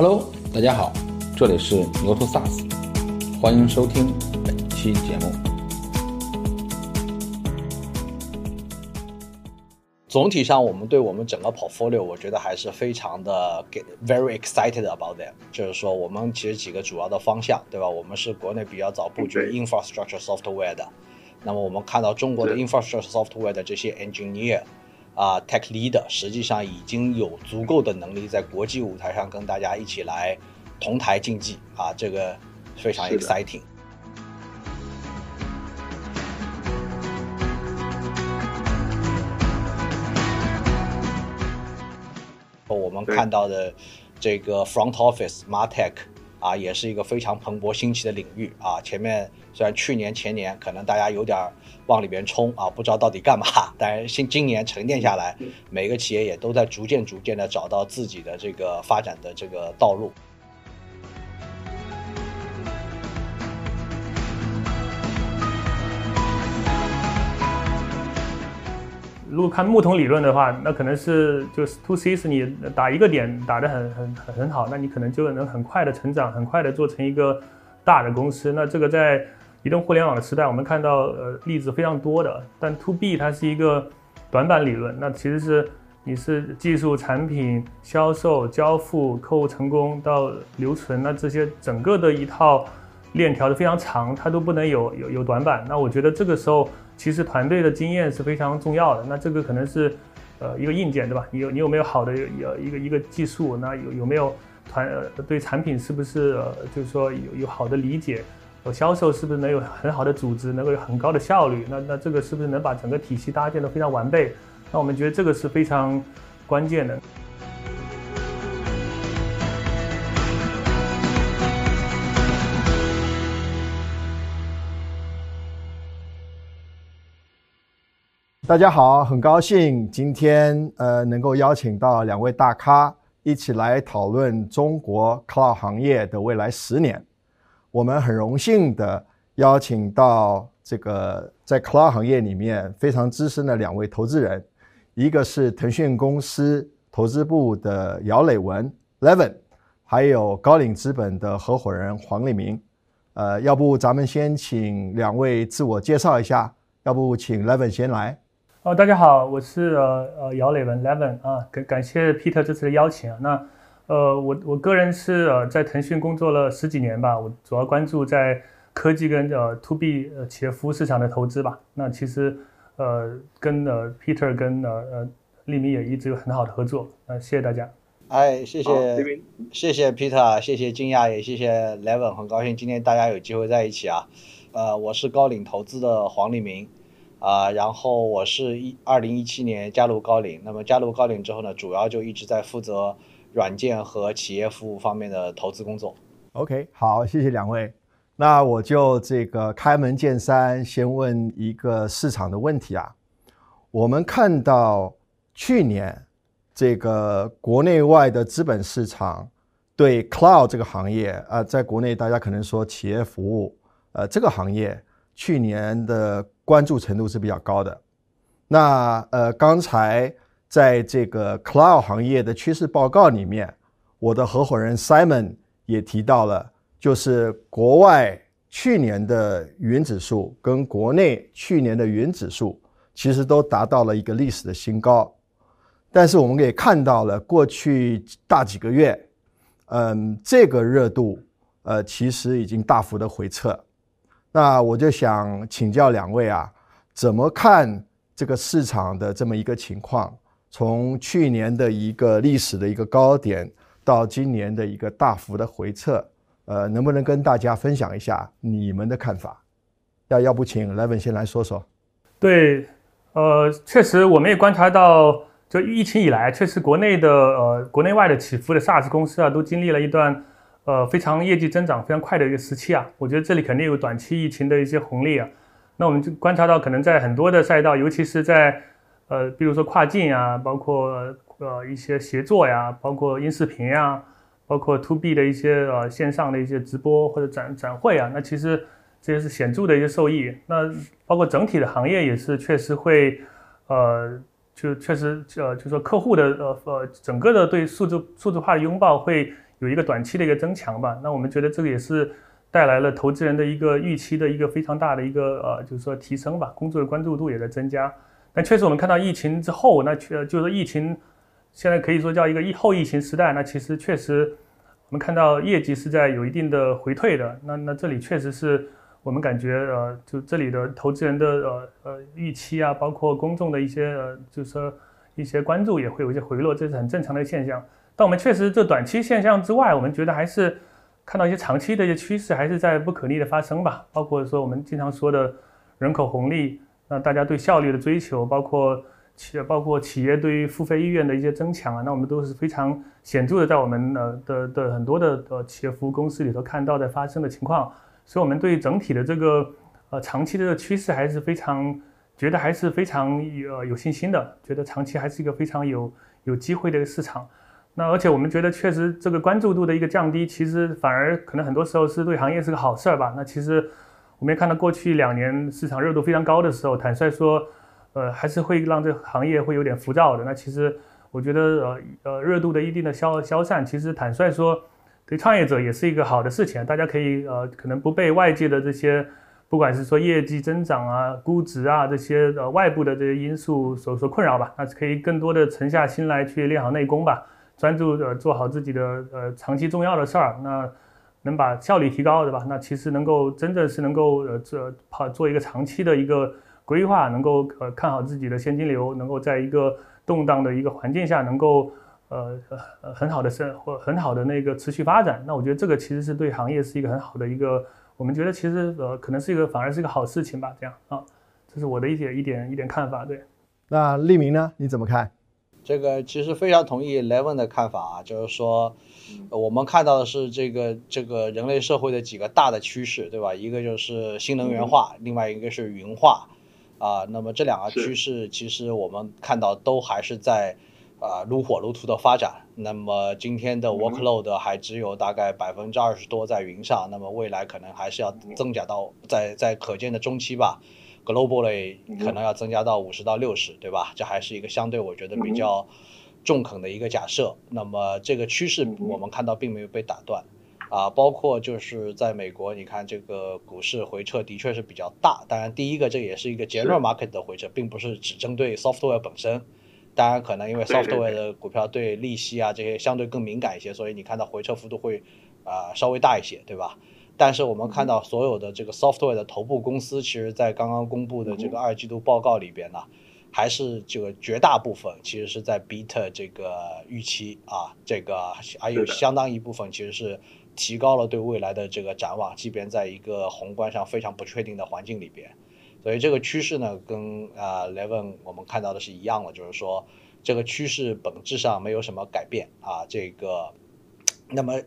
Hello，大家好，这里是牛头 SaaS，欢迎收听本期节目。总体上，我们对我们整个 portfolio，我觉得还是非常的 get very excited about them。就是说，我们其实几个主要的方向，对吧？我们是国内比较早布局 infrastructure software 的。那么我们看到中国的 infrastructure software 的这些 engineer 啊 tech leader，实际上已经有足够的能力在国际舞台上跟大家一起来同台竞技啊，这个非常 exciting。我们看到的这个 front office martech 啊，也是一个非常蓬勃兴起的领域啊。前面虽然去年前年可能大家有点往里边冲啊，不知道到底干嘛，但是今今年沉淀下来，每个企业也都在逐渐逐渐的找到自己的这个发展的这个道路。如果看木桶理论的话，那可能是就是 to C 是你打一个点打得很很很很好，那你可能就能很快的成长，很快的做成一个大的公司。那这个在移动互联网的时代，我们看到呃例子非常多的。但 to B 它是一个短板理论，那其实是你是技术、产品、销售、交付、客户成功到留存，那这些整个的一套链条是非常长，它都不能有有有短板。那我觉得这个时候。其实团队的经验是非常重要的。那这个可能是，呃，一个硬件，对吧？你有你有没有好的有一个一个技术？那有有没有团呃对产品是不是呃，就是说有有好的理解？销售是不是能有很好的组织，能够有很高的效率？那那这个是不是能把整个体系搭建的非常完备？那我们觉得这个是非常关键的。大家好，很高兴今天呃能够邀请到两位大咖一起来讨论中国 cloud 行业的未来十年。我们很荣幸的邀请到这个在 cloud 行业里面非常资深的两位投资人，一个是腾讯公司投资部的姚磊文 Levin，还有高瓴资本的合伙人黄立明。呃，要不咱们先请两位自我介绍一下，要不请 Levin 先来。哦，大家好，我是呃呃姚磊文 Levin 啊，感感谢 Peter 这次的邀请啊。那呃我我个人是呃在腾讯工作了十几年吧，我主要关注在科技跟呃 To B 呃企业服务市场的投资吧。那其实呃跟呃 Peter 跟呃呃利明也一直有很好的合作。那谢谢大家。哎，谢谢谢谢 Peter，谢谢惊讶，也谢谢 Levin，很高兴今天大家有机会在一起啊。呃，我是高瓴投资的黄立明。啊，然后我是一二零一七年加入高瓴，那么加入高瓴之后呢，主要就一直在负责软件和企业服务方面的投资工作。OK，好，谢谢两位。那我就这个开门见山，先问一个市场的问题啊。我们看到去年这个国内外的资本市场对 Cloud 这个行业啊，在国内大家可能说企业服务，呃，这个行业去年的。关注程度是比较高的。那呃，刚才在这个 cloud 行业的趋势报告里面，我的合伙人 Simon 也提到了，就是国外去年的云指数跟国内去年的云指数其实都达到了一个历史的新高。但是我们也看到了过去大几个月，嗯，这个热度呃其实已经大幅的回撤。那我就想请教两位啊，怎么看这个市场的这么一个情况？从去年的一个历史的一个高点，到今年的一个大幅的回撤，呃，能不能跟大家分享一下你们的看法？要要不请 Levin 先来说说。对，呃，确实我们也观察到，就疫情以来，确实国内的呃国内外的起伏的 SaaS 公司啊，都经历了一段。呃，非常业绩增长非常快的一个时期啊，我觉得这里肯定有短期疫情的一些红利啊。那我们就观察到，可能在很多的赛道，尤其是在呃，比如说跨境啊，包括呃一些协作呀，包括音视频呀，包括 to B 的一些呃线上的一些直播或者展展会啊，那其实这些是显著的一些受益。那包括整体的行业也是确实会呃，就确实呃，就说客户的呃呃整个的对数字数字化的拥抱会。有一个短期的一个增强吧。那我们觉得这个也是带来了投资人的一个预期的一个非常大的一个呃，就是说提升吧，工作的关注度也在增加。那确实我们看到疫情之后，那确就是疫情现在可以说叫一个疫后疫情时代，那其实确实我们看到业绩是在有一定的回退的。那那这里确实是。我们感觉，呃，就这里的投资人的呃呃预期啊，包括公众的一些呃，就是说一些关注也会有一些回落，这是很正常的现象。但我们确实这短期现象之外，我们觉得还是看到一些长期的一些趋势，还是在不可逆的发生吧。包括说我们经常说的人口红利，那大家对效率的追求，包括企包括企业对于付费意愿的一些增强啊，那我们都是非常显著的，在我们呃的的很多的呃企业服务公司里头看到的发生的情况。所以，我们对整体的这个呃长期的这个趋势还是非常觉得还是非常有有信心的，觉得长期还是一个非常有有机会的一个市场。那而且我们觉得，确实这个关注度的一个降低，其实反而可能很多时候是对行业是个好事儿吧。那其实我们也看到，过去两年市场热度非常高的时候，坦率说，呃，还是会让这行业会有点浮躁的。那其实我觉得，呃呃，热度的一定的消消散，其实坦率说。对创业者也是一个好的事情，大家可以呃可能不被外界的这些，不管是说业绩增长啊、估值啊这些呃外部的这些因素所所困扰吧，那可以更多的沉下心来去练好内功吧，专注呃做好自己的呃长期重要的事儿，那能把效率提高，对吧？那其实能够真正是能够呃这跑做一个长期的一个规划，能够呃看好自己的现金流，能够在一个动荡的一个环境下能够。呃很好的生或很好的那个持续发展，那我觉得这个其实是对行业是一个很好的一个，我们觉得其实呃可能是一个反而是一个好事情吧，这样啊，这是我的一点一点一点看法。对，那利明呢？你怎么看？这个其实非常同意 Levin 的看法啊，就是说我们看到的是这个这个人类社会的几个大的趋势，对吧？一个就是新能源化，另外一个是云化啊。那么这两个趋势其实我们看到都还是在。啊，如火如荼的发展。那么今天的 workload 还只有大概百分之二十多在云上，那么未来可能还是要增加到在在可见的中期吧，globally 可能要增加到五十到六十，对吧？这还是一个相对我觉得比较中肯的一个假设。那么这个趋势我们看到并没有被打断，啊，包括就是在美国，你看这个股市回撤的确是比较大。当然，第一个这也是一个 general market 的回撤，并不是只针对 software 本身。当然，可能因为 software 的股票对利息啊这些相对更敏感一些，所以你看到回撤幅度会啊稍微大一些，对吧？但是我们看到所有的这个 software 的头部公司，其实在刚刚公布的这个二季度报告里边呢，还是这个绝大部分其实是在 beat 这个预期啊，这个还有相当一部分其实是提高了对未来的这个展望，即便在一个宏观上非常不确定的环境里边。所以这个趋势呢，跟啊 Levin 我们看到的是一样的，就是说这个趋势本质上没有什么改变啊。这个，那么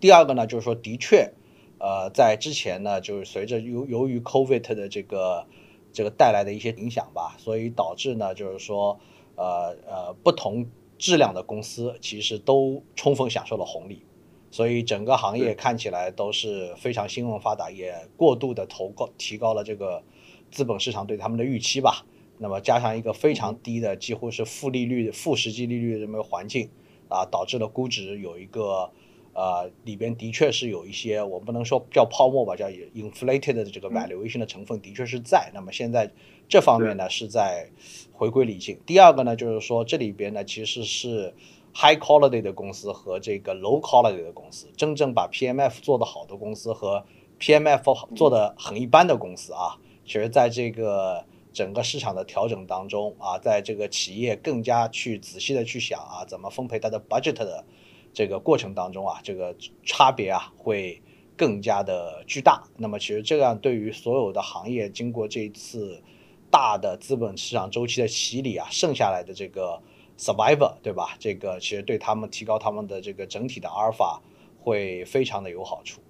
第二个呢，就是说的确，呃，在之前呢，就是随着由由于 COVID 的这个这个带来的一些影响吧，所以导致呢，就是说呃呃不同质量的公司其实都充分享受了红利，所以整个行业看起来都是非常兴旺发达，也过度的投高提高了这个。资本市场对他们的预期吧，那么加上一个非常低的，几乎是负利率、负实际利率的这么个环境，啊，导致了估值有一个，呃，里边的确是有一些，我不能说叫泡沫吧，叫 inflated 的这个 valuation 的成分的确是在。那么现在这方面呢是在回归理性。第二个呢就是说这里边呢其实是 high quality 的公司和这个 low quality 的公司，真正把 PMF 做得好的公司和 PMF 做的很一般的公司啊。其实，在这个整个市场的调整当中啊，在这个企业更加去仔细的去想啊，怎么分配它的 budget 的这个过程当中啊，这个差别啊会更加的巨大。那么，其实这样对于所有的行业，经过这一次大的资本市场周期的洗礼啊，剩下来的这个 survivor，对吧？这个其实对他们提高他们的这个整体的阿尔法会非常的有好处。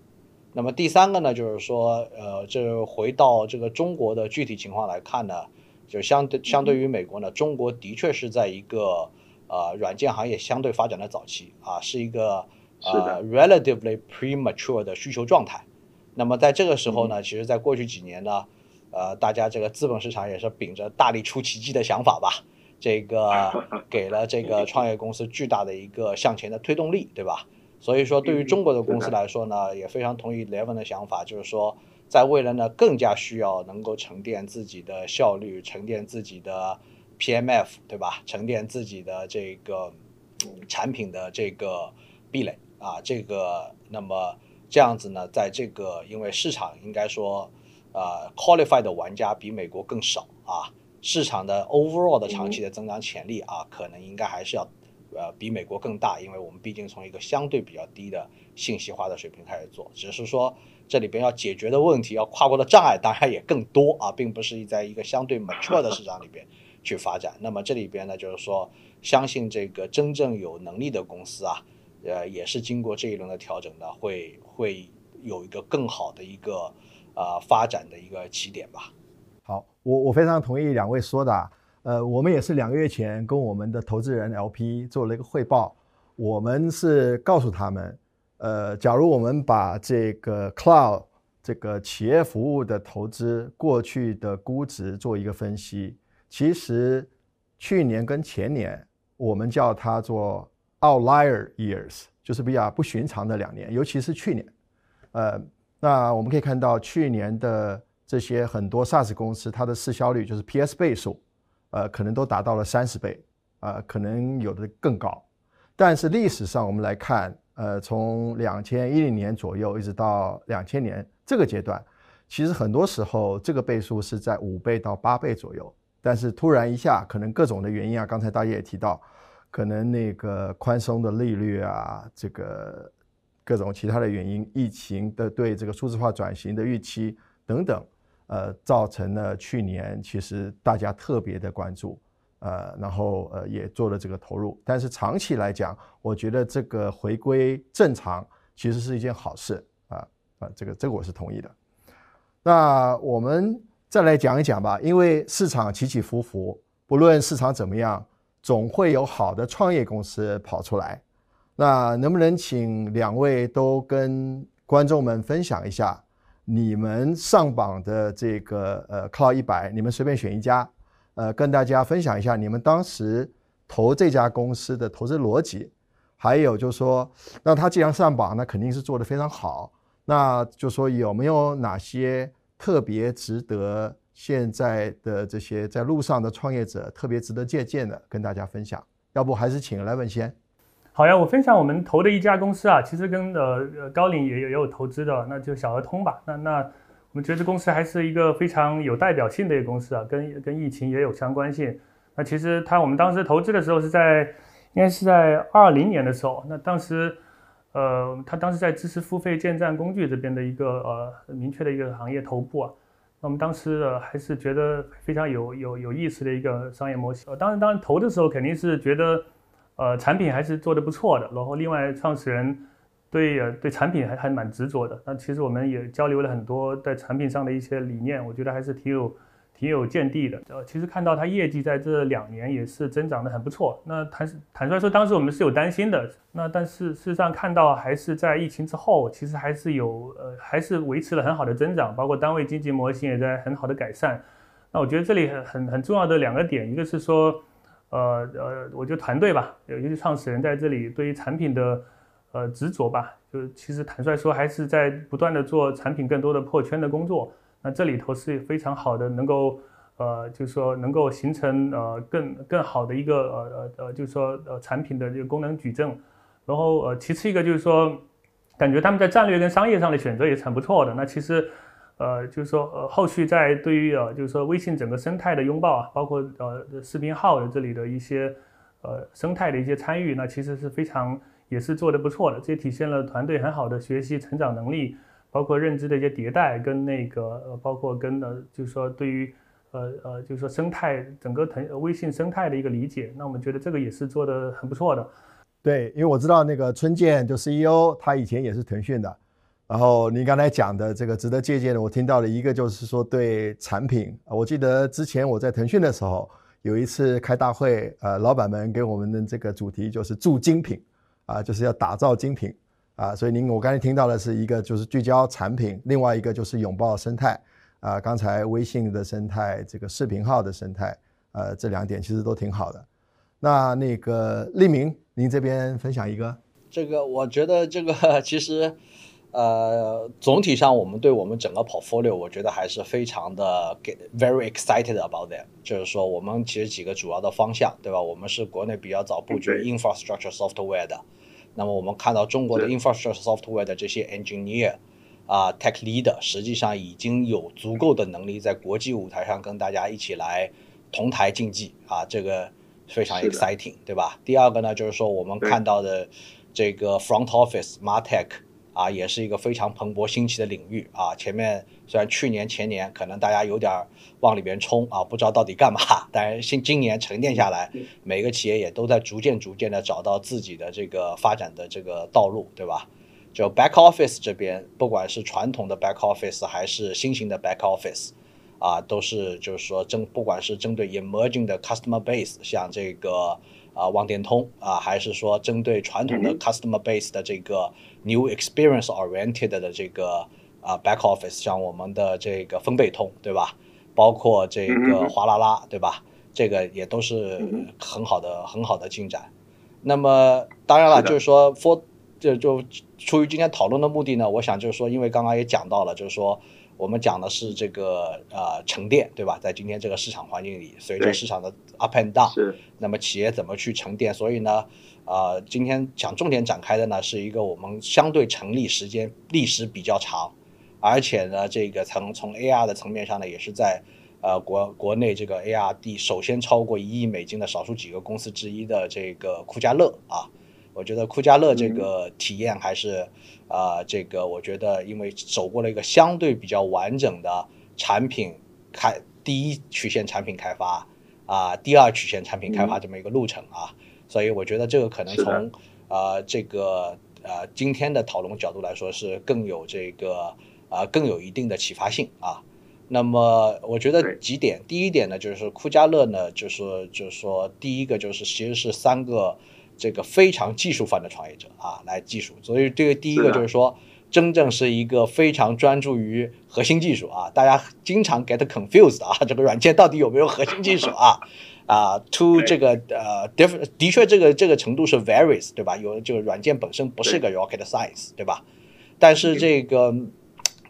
那么第三个呢，就是说，呃，这回到这个中国的具体情况来看呢，就相对相对于美国呢，中国的确是在一个呃软件行业相对发展的早期啊，是一个呃 relatively premature 的需求状态。那么在这个时候呢，其实在过去几年呢，呃，大家这个资本市场也是秉着大力出奇迹的想法吧，这个 给了这个创业公司巨大的一个向前的推动力，对吧？所以说，对于中国的公司来说呢，也非常同意 Levin 的想法，就是说，在未来呢，更加需要能够沉淀自己的效率，沉淀自己的 PMF，对吧？沉淀自己的这个产品的这个壁垒啊，这个那么这样子呢，在这个因为市场应该说，呃，qualified 的玩家比美国更少啊，市场的 overall 的长期的增长潜力啊，可能应该还是要。呃，比美国更大，因为我们毕竟从一个相对比较低的信息化的水平开始做，只是说这里边要解决的问题、要跨过的障碍当然也更多啊，并不是在一个相对 mature 的市场里边去发展。那么这里边呢，就是说，相信这个真正有能力的公司啊，呃，也是经过这一轮的调整呢，会会有一个更好的一个呃发展的一个起点吧。好，我我非常同意两位说的。呃，我们也是两个月前跟我们的投资人 LP 做了一个汇报，我们是告诉他们，呃，假如我们把这个 Cloud 这个企业服务的投资过去的估值做一个分析，其实去年跟前年我们叫它做 Outlier Years，就是比较不寻常的两年，尤其是去年，呃，那我们可以看到去年的这些很多 SaaS 公司，它的市销率就是 PS 倍数。呃，可能都达到了三十倍，啊，可能有的更高。但是历史上我们来看，呃，从两千一零年左右一直到两千年这个阶段，其实很多时候这个倍数是在五倍到八倍左右。但是突然一下，可能各种的原因啊，刚才大家也提到，可能那个宽松的利率啊，这个各种其他的原因，疫情的对这个数字化转型的预期等等。呃，造成了去年其实大家特别的关注，呃，然后呃也做了这个投入，但是长期来讲，我觉得这个回归正常其实是一件好事啊啊，这个这个我是同意的。那我们再来讲一讲吧，因为市场起起伏伏，不论市场怎么样，总会有好的创业公司跑出来。那能不能请两位都跟观众们分享一下？你们上榜的这个呃 Cloud 一百，你们随便选一家，呃，跟大家分享一下你们当时投这家公司的投资逻辑，还有就是说，那他既然上榜，那肯定是做得非常好。那就说有没有哪些特别值得现在的这些在路上的创业者特别值得借鉴的，跟大家分享？要不还是请来文先。好呀，我分享我们投的一家公司啊，其实跟呃高瓴也有也有投资的，那就小额通吧。那那我们觉得这公司还是一个非常有代表性的一个公司啊，跟跟疫情也有相关性。那其实它我们当时投资的时候是在应该是在二零年的时候，那当时呃他当时在知识付费建站工具这边的一个呃明确的一个行业头部啊。那我们当时呃还是觉得非常有有有意思的一个商业模型。当然当然投的时候肯定是觉得。呃，产品还是做的不错的，然后另外创始人对对产品还还蛮执着的。那其实我们也交流了很多在产品上的一些理念，我觉得还是挺有挺有见地的。呃，其实看到它业绩在这两年也是增长的很不错。那坦坦率说，当时我们是有担心的。那但是事实上看到还是在疫情之后，其实还是有呃还是维持了很好的增长，包括单位经济模型也在很好的改善。那我觉得这里很很很重要的两个点，一个是说。呃呃，我觉得团队吧，尤其创始人在这里对于产品的呃执着吧，就其实坦率说还是在不断的做产品更多的破圈的工作。那这里头是非常好的，能够呃就是说能够形成呃更更好的一个呃呃呃就是说呃产品的这个功能矩阵。然后呃其次一个就是说，感觉他们在战略跟商业上的选择也是很不错的。那其实。呃，就是说，呃，后续在对于呃，就是说微信整个生态的拥抱啊，包括呃视频号的这里的一些呃生态的一些参与，那其实是非常也是做的不错的，这也体现了团队很好的学习成长能力，包括认知的一些迭代跟那个呃，包括跟呃，就是说对于呃呃，就是说生态整个腾微信生态的一个理解，那我们觉得这个也是做的很不错的。对，因为我知道那个春建就 CEO，他以前也是腾讯的。然后您刚才讲的这个值得借鉴的，我听到了一个，就是说对产品。我记得之前我在腾讯的时候，有一次开大会，呃，老板们给我们的这个主题就是铸精品，啊，就是要打造精品，啊，所以您我刚才听到的是一个就是聚焦产品，另外一个就是拥抱生态，啊，刚才微信的生态，这个视频号的生态，呃，这两点其实都挺好的。那那个立明，您这边分享一个。这个我觉得这个 其实，呃，总体上我们对我们整个 portfolio，我觉得还是非常的 get very excited about that。就是说，我们其实几个主要的方向，对吧？我们是国内比较早布局 infrastructure software 的。那么我们看到中国的 infrastructure software 的这些 engineer 啊，tech leader，实际上已经有足够的能力在国际舞台上跟大家一起来同台竞技啊，这个非常 exciting，对吧？第二个呢，就是说我们看到的这个 front office martech 啊，也是一个非常蓬勃兴起的领域啊。前面虽然去年前年可能大家有点往里边冲啊，不知道到底干嘛，但是今今年沉淀下来，每个企业也都在逐渐逐渐的找到自己的这个发展的这个道路，对吧？就 back office 这边，不管是传统的 back office 还是新型的 back office，啊，都是就是说针，不管是针对 emerging 的 customer base，像这个啊望电通啊，还是说针对传统的 customer base 的这个 new experience oriented 的这个啊 back office，像我们的这个分贝通，对吧？包括这个哗啦啦，对吧？这个也都是很好的很好的进展。那么当然了，就是说 for 就就出于今天讨论的目的呢，我想就是说，因为刚刚也讲到了，就是说我们讲的是这个呃沉淀，对吧？在今天这个市场环境里，随着市场的 up and down，那么企业怎么去沉淀？所以呢，呃，今天想重点展开的呢，是一个我们相对成立时间历史比较长，而且呢，这个从从 AR 的层面上呢，也是在呃国国内这个 ARD 首先超过一亿美金的少数几个公司之一的这个酷家乐啊。我觉得酷家乐这个体验还是，啊，这个我觉得因为走过了一个相对比较完整的产品开第一曲线产品开发啊，第二曲线产品开发这么一个路程啊，所以我觉得这个可能从呃这个呃今天的讨论角度来说是更有这个啊更有一定的启发性啊。那么我觉得几点，第一点呢就是酷家乐呢就是就是说第一个就是其实是三个。这个非常技术范的创业者啊，来技术，所以这个第一个就是说，真正是一个非常专注于核心技术啊。大家经常 get confused 啊，这个软件到底有没有核心技术啊？啊，to 这个呃的确这个这个程度是 varies 对吧？有就软件本身不是个 rocket science 对吧？但是这个，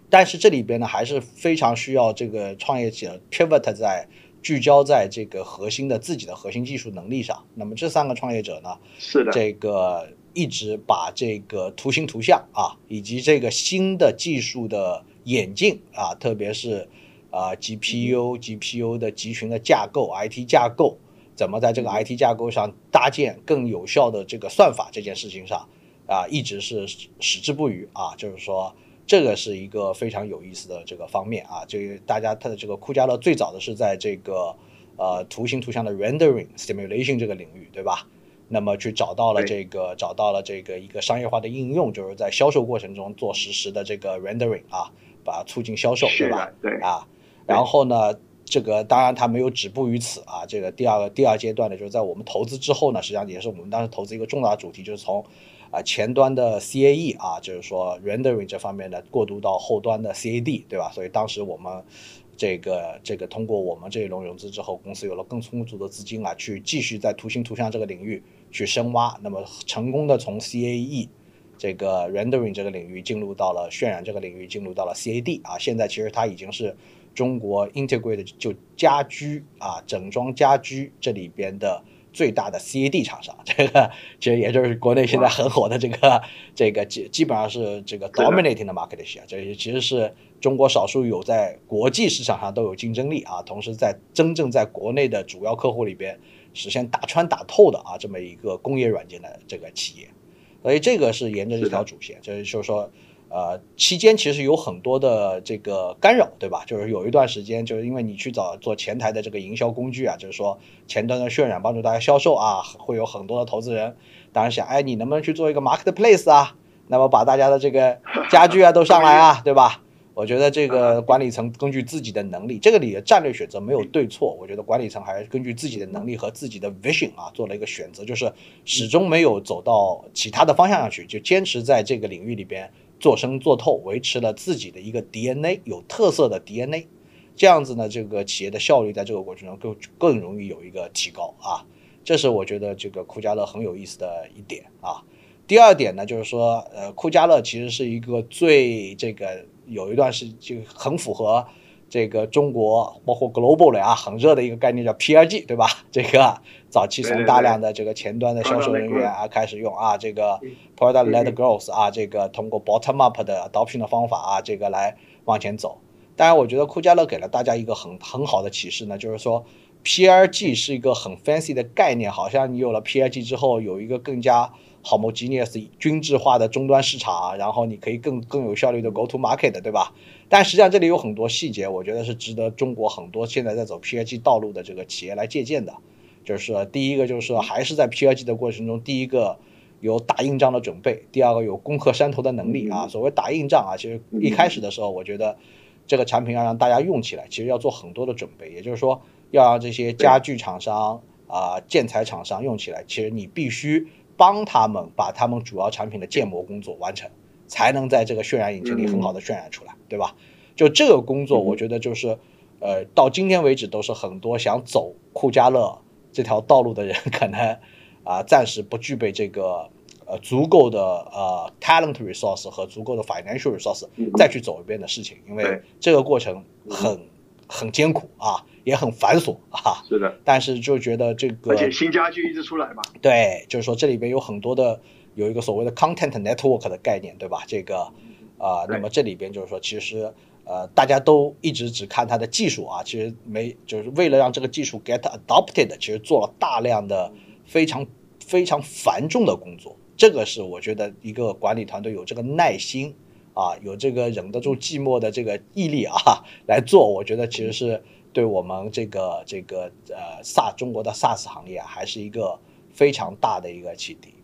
但是这里边呢还是非常需要这个创业者 pivot 在。聚焦在这个核心的自己的核心技术能力上。那么这三个创业者呢，是的，这个一直把这个图形图像啊，以及这个新的技术的演进啊，特别是啊 GPU、GPU 的集群的架构、IT 架构，怎么在这个 IT 架构上搭建更有效的这个算法这件事情上啊，一直是矢志不渝啊，就是说。这个是一个非常有意思的这个方面啊，这个大家它的这个库加勒最早的是在这个呃图形图像的 rendering simulation 这个领域，对吧？那么去找到了这个找到了这个一个商业化的应用，就是在销售过程中做实时的这个 rendering 啊，把促进销售，对吧？对啊，然后呢，这个当然它没有止步于此啊，这个第二个第二阶段呢，就是在我们投资之后呢，实际上也是我们当时投资一个重大主题，就是从。啊，前端的 CAE 啊，就是说 rendering 这方面的过渡到后端的 CAD，对吧？所以当时我们这个这个通过我们这一轮融资之后，公司有了更充足的资金啊，去继续在图形图像这个领域去深挖。那么成功的从 CAE 这个 rendering 这个领域进入到了渲染这个领域，进入到了 CAD 啊。现在其实它已经是中国 integrate 就家居啊整装家居这里边的。最大的 CAD 厂商，这个其实也就是国内现在很火的这个 这个基基本上是这个 dominating 的 market share，这其实是中国少数有在国际市场上都有竞争力啊，同时在真正在国内的主要客户里边实现打穿打透的啊这么一个工业软件的这个企业，所以这个是沿着这条主线，就是就是说。呃，期间其实有很多的这个干扰，对吧？就是有一段时间，就是因为你去找做前台的这个营销工具啊，就是说前端的渲染帮助大家销售啊，会有很多的投资人，当然想，哎，你能不能去做一个 marketplace 啊？那么把大家的这个家具啊都上来啊，对吧？我觉得这个管理层根据自己的能力，这个里的战略选择没有对错，我觉得管理层还是根据自己的能力和自己的 vision 啊做了一个选择，就是始终没有走到其他的方向上去，就坚持在这个领域里边。做深做透，维持了自己的一个 DNA，有特色的 DNA，这样子呢，这个企业的效率在这个过程中更更容易有一个提高啊。这是我觉得这个酷家乐很有意思的一点啊。第二点呢，就是说，呃，库加勒其实是一个最这个有一段时就很符合这个中国包括 global 的啊很热的一个概念叫 PRG，对吧？这个早期从大量的这个前端的销售人员啊开始用啊这个 product led growth 啊这个通过 bottom up 的 adoption 的方法啊这个来往前走。当然，我觉得库加勒给了大家一个很很好的启示呢，就是说 PRG 是一个很 fancy 的概念，好像你有了 PRG 之后，有一个更加 homogeneous 均质化的终端市场，然后你可以更更有效率的 go to market，对吧？但实际上这里有很多细节，我觉得是值得中国很多现在在走 PRG 道路的这个企业来借鉴的。就是第一个，就是说还是在 PRG 的过程中，第一个有打硬仗的准备，第二个有攻克山头的能力啊。所谓打硬仗啊，其实一开始的时候，我觉得。这个产品要让大家用起来，其实要做很多的准备，也就是说，要让这些家具厂商啊、建材厂商用起来，其实你必须帮他们把他们主要产品的建模工作完成，才能在这个渲染引擎里很好的渲染出来，对吧？就这个工作，我觉得就是，呃，到今天为止都是很多想走库加勒这条道路的人，可能啊暂时不具备这个。呃，足够的呃 talent resource 和足够的 financial resource 再去走一遍的事情，因为这个过程很很艰苦啊，也很繁琐啊。是的。但是就觉得这个，而且新家具一直出来嘛。对，就是说这里边有很多的有一个所谓的 content network 的概念，对吧？这个啊，那么这里边就是说，其实呃，大家都一直只看它的技术啊，其实没就是为了让这个技术 get adopted，其实做了大量的非常非常繁重的工作。这个是我觉得一个管理团队有这个耐心啊，有这个忍得住寂寞的这个毅力啊来做，我觉得其实是对我们这个这个呃萨中国的 SaaS 行业啊，还是一个非常大的一个启迪。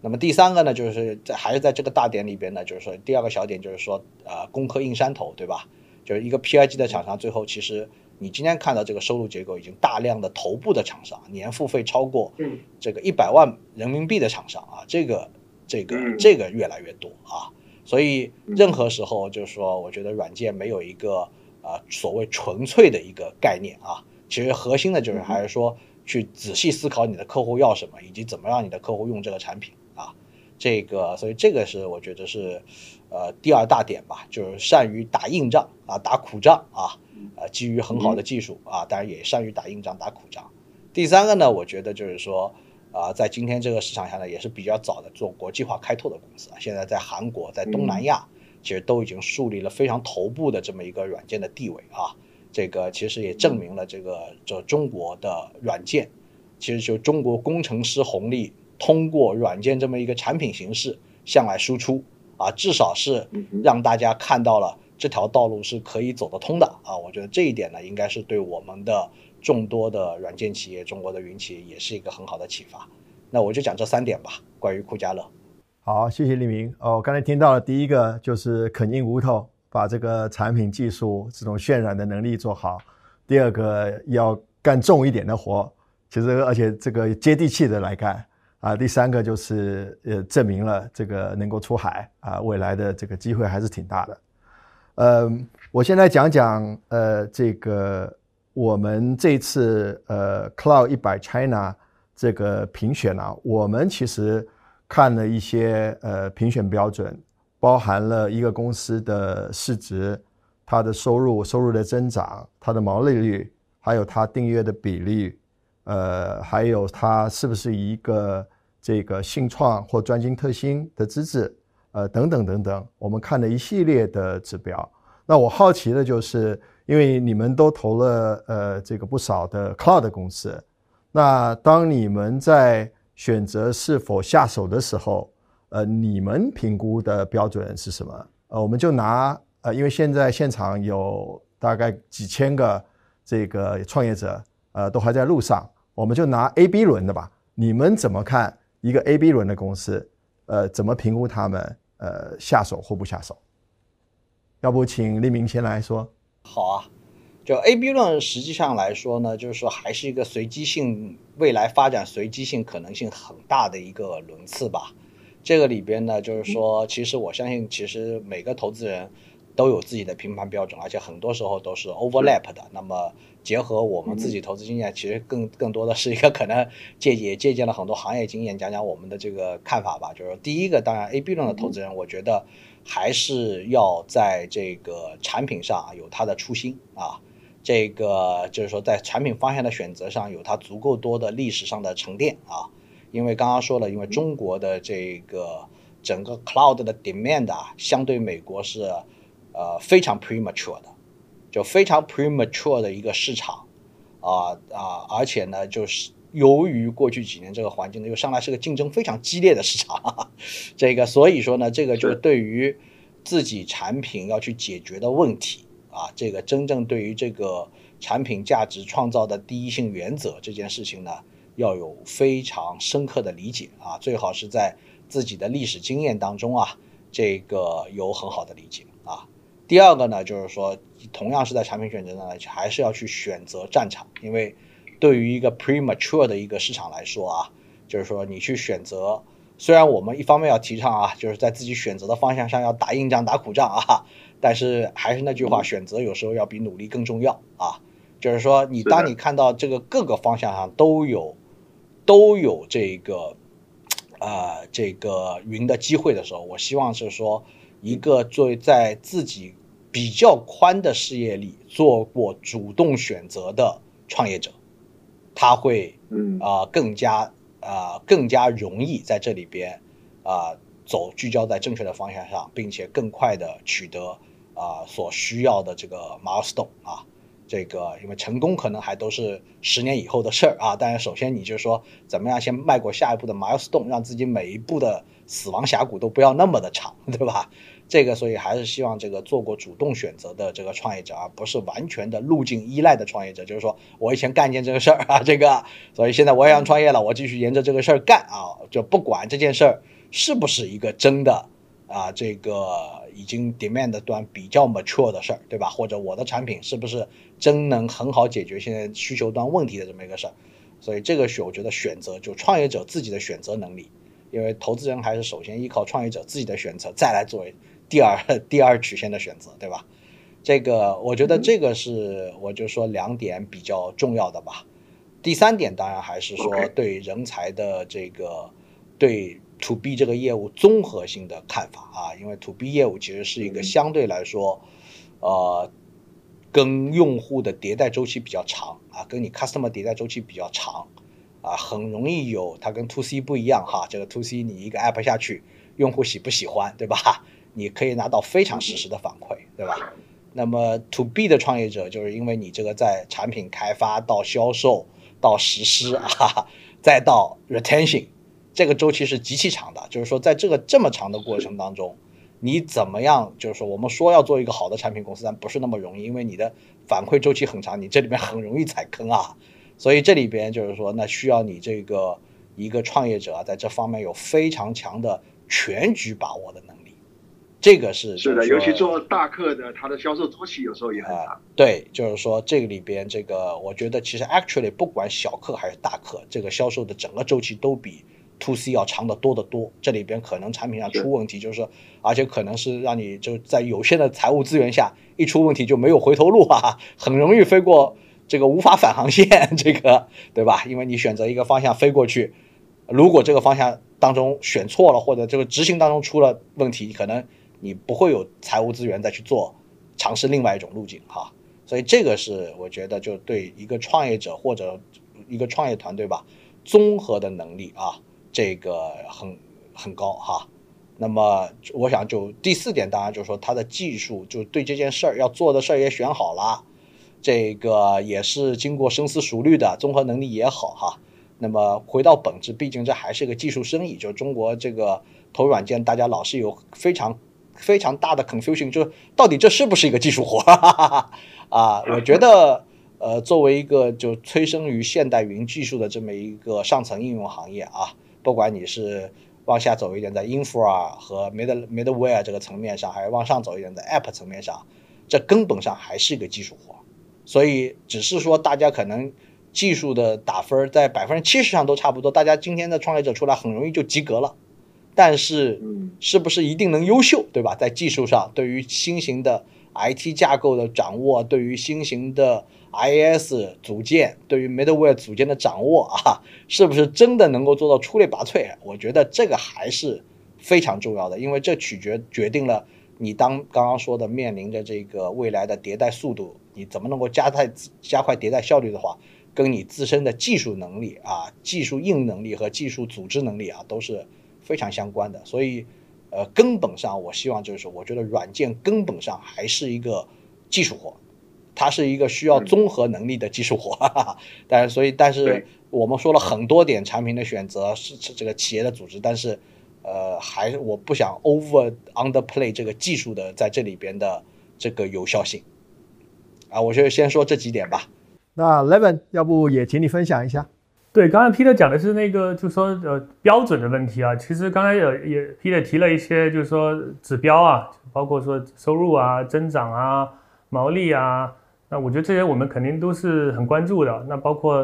那么第三个呢，就是在还是在这个大点里边呢，就是说第二个小点就是说呃攻克硬山头，对吧？就是一个 PIG 的厂商最后其实。你今天看到这个收入结构，已经大量的头部的厂商，年付费超过这个一百万人民币的厂商啊，这个这个这个越来越多啊，所以任何时候就是说，我觉得软件没有一个啊所谓纯粹的一个概念啊，其实核心的就是还是说去仔细思考你的客户要什么，以及怎么让你的客户用这个产品啊，这个所以这个是我觉得是呃第二大点吧，就是善于打硬仗啊，打苦仗啊。呃，基于很好的技术啊，当然也善于打硬仗、打苦仗。第三个呢，我觉得就是说，啊，在今天这个市场下呢，也是比较早的做国际化开拓的公司啊。现在在韩国、在东南亚，其实都已经树立了非常头部的这么一个软件的地位啊。这个其实也证明了这个这中国的软件，其实就中国工程师红利通过软件这么一个产品形式向外输出啊，至少是让大家看到了。这条道路是可以走得通的啊！我觉得这一点呢，应该是对我们的众多的软件企业、中国的云企业也是一个很好的启发。那我就讲这三点吧，关于酷家乐。好，谢谢李明。哦，刚才听到了第一个就是啃硬骨头，把这个产品技术这种渲染的能力做好；第二个要干重一点的活，其实而且这个接地气的来干啊；第三个就是呃证明了这个能够出海啊，未来的这个机会还是挺大的。呃，我现在讲讲呃，这个我们这次呃 Cloud 一百 China 这个评选啊，我们其实看了一些呃评选标准，包含了一个公司的市值、它的收入、收入的增长、它的毛利率，还有它订阅的比例，呃，还有它是不是一个这个信创或专精特新的资质。呃，等等等等，我们看了一系列的指标。那我好奇的就是，因为你们都投了呃这个不少的 cloud 公司，那当你们在选择是否下手的时候，呃，你们评估的标准是什么？呃，我们就拿呃，因为现在现场有大概几千个这个创业者，呃，都还在路上，我们就拿 A、B 轮的吧。你们怎么看一个 A、B 轮的公司？呃，怎么评估他们？呃，下手或不下手？要不请立明先来说。好啊，就 A B 论实际上来说呢，就是说还是一个随机性，未来发展随机性可能性很大的一个轮次吧。这个里边呢，就是说，其实我相信，其实每个投资人都有自己的评判标准，而且很多时候都是 overlap 的。那么结合我们自己投资经验，其实更更多的是一个可能借也借鉴了很多行业经验，讲讲我们的这个看法吧。就是第一个，当然 A B 论的投资人，我觉得还是要在这个产品上有它的初心啊。这个就是说，在产品方向的选择上有它足够多的历史上的沉淀啊。因为刚刚说了，因为中国的这个整个 cloud 的 demand 啊，相对美国是呃非常 premature 的，就非常 premature 的一个市场啊啊，而且呢，就是由于过去几年这个环境呢，又上来是个竞争非常激烈的市场，这个所以说呢，这个就是对于自己产品要去解决的问题。啊，这个真正对于这个产品价值创造的第一性原则这件事情呢，要有非常深刻的理解啊，最好是在自己的历史经验当中啊，这个有很好的理解啊。第二个呢，就是说，同样是在产品选择呢，还是要去选择战场，因为对于一个 premature 的一个市场来说啊，就是说你去选择，虽然我们一方面要提倡啊，就是在自己选择的方向上要打硬仗、打苦仗啊。但是还是那句话，选择有时候要比努力更重要啊！就是说，你当你看到这个各个方向上都有都有这个呃这个云的机会的时候，我希望是说，一个作为在自己比较宽的视野里做过主动选择的创业者，他会嗯啊更加啊更加容易在这里边啊走聚焦在正确的方向上，并且更快的取得。啊，所需要的这个 milestone 啊，这个因为成功可能还都是十年以后的事儿啊。但是首先你就说怎么样先迈过下一步的 milestone，让自己每一步的死亡峡谷都不要那么的长，对吧？这个所以还是希望这个做过主动选择的这个创业者啊，不是完全的路径依赖的创业者。就是说我以前干件这个事儿啊，这个所以现在我也想创业了，我继续沿着这个事儿干啊，就不管这件事儿是不是一个真的啊，这个。已经 demand 端比较 mature 的事儿，对吧？或者我的产品是不是真能很好解决现在需求端问题的这么一个事儿？所以这个选，我觉得选择就创业者自己的选择能力，因为投资人还是首先依靠创业者自己的选择，再来作为第二 第二曲线的选择，对吧？这个我觉得这个是我就说两点比较重要的吧。第三点当然还是说对人才的这个对。to B 这个业务综合性的看法啊，因为 to B 业务其实是一个相对来说，呃，跟用户的迭代周期比较长啊，跟你 customer 迭代周期比较长啊，很容易有它跟 to C 不一样哈。这个 to C 你一个 app 下去，用户喜不喜欢，对吧？你可以拿到非常实时的反馈，对吧？那么 to B 的创业者，就是因为你这个在产品开发到销售到实施啊，再到 retention。这个周期是极其长的，就是说，在这个这么长的过程当中，你怎么样？就是说，我们说要做一个好的产品公司，但不是那么容易，因为你的反馈周期很长，你这里面很容易踩坑啊。所以这里边就是说，那需要你这个一个创业者啊，在这方面有非常强的全局把握的能力。这个是是的，尤其做大客的，它的销售周期有时候也很长。对，就是说这个里边，这个我觉得其实 actually 不管小客还是大客，这个销售的整个周期都比。to C 要长得多得多，这里边可能产品上出问题，就是说，而且可能是让你就在有限的财务资源下，一出问题就没有回头路啊，很容易飞过这个无法返航线，这个 对吧？因为你选择一个方向飞过去，如果这个方向当中选错了，或者这个执行当中出了问题，可能你不会有财务资源再去做尝试另外一种路径哈。所以这个是我觉得就对一个创业者或者一个创业团队吧，综合的能力啊。这个很很高哈，那么我想就第四点，当然就是说他的技术，就对这件事儿要做的事儿也选好了，这个也是经过深思熟虑的，综合能力也好哈。那么回到本质，毕竟这还是个技术生意，就中国这个投软件，大家老是有非常非常大的 confusion，就到底这是不是一个技术活 啊？我觉得，呃，作为一个就催生于现代云技术的这么一个上层应用行业啊。不管你是往下走一点，在 infra 和 mid middleware 这个层面上，还是往上走一点，在 app 层面上，这根本上还是一个技术活。所以只是说大家可能技术的打分在百分之七十上都差不多，大家今天的创业者出来很容易就及格了。但是是不是一定能优秀，对吧？在技术上，对于新型的 IT 架构的掌握，对于新型的 IaaS 组件，对于 middleware 组件的掌握啊，是不是真的能够做到出类拔萃？我觉得这个还是非常重要的，因为这取决决定了你当刚刚说的面临着这个未来的迭代速度，你怎么能够加快加快迭代效率的话。跟你自身的技术能力啊、技术硬能力和技术组织能力啊都是非常相关的，所以，呃，根本上我希望就是说，我觉得软件根本上还是一个技术活，它是一个需要综合能力的技术活。但是，所以，但是我们说了很多点产品的选择是这个企业的组织，但是，呃，还是我不想 over underplay 这个技术的在这里边的这个有效性。啊，我就先说这几点吧。那 Levin，要不也请你分享一下？对，刚才 Peter 讲的是那个，就是说呃标准的问题啊。其实刚才也也 Peter 提了一些，就是说指标啊，包括说收入啊、增长啊、毛利啊。那我觉得这些我们肯定都是很关注的。那包括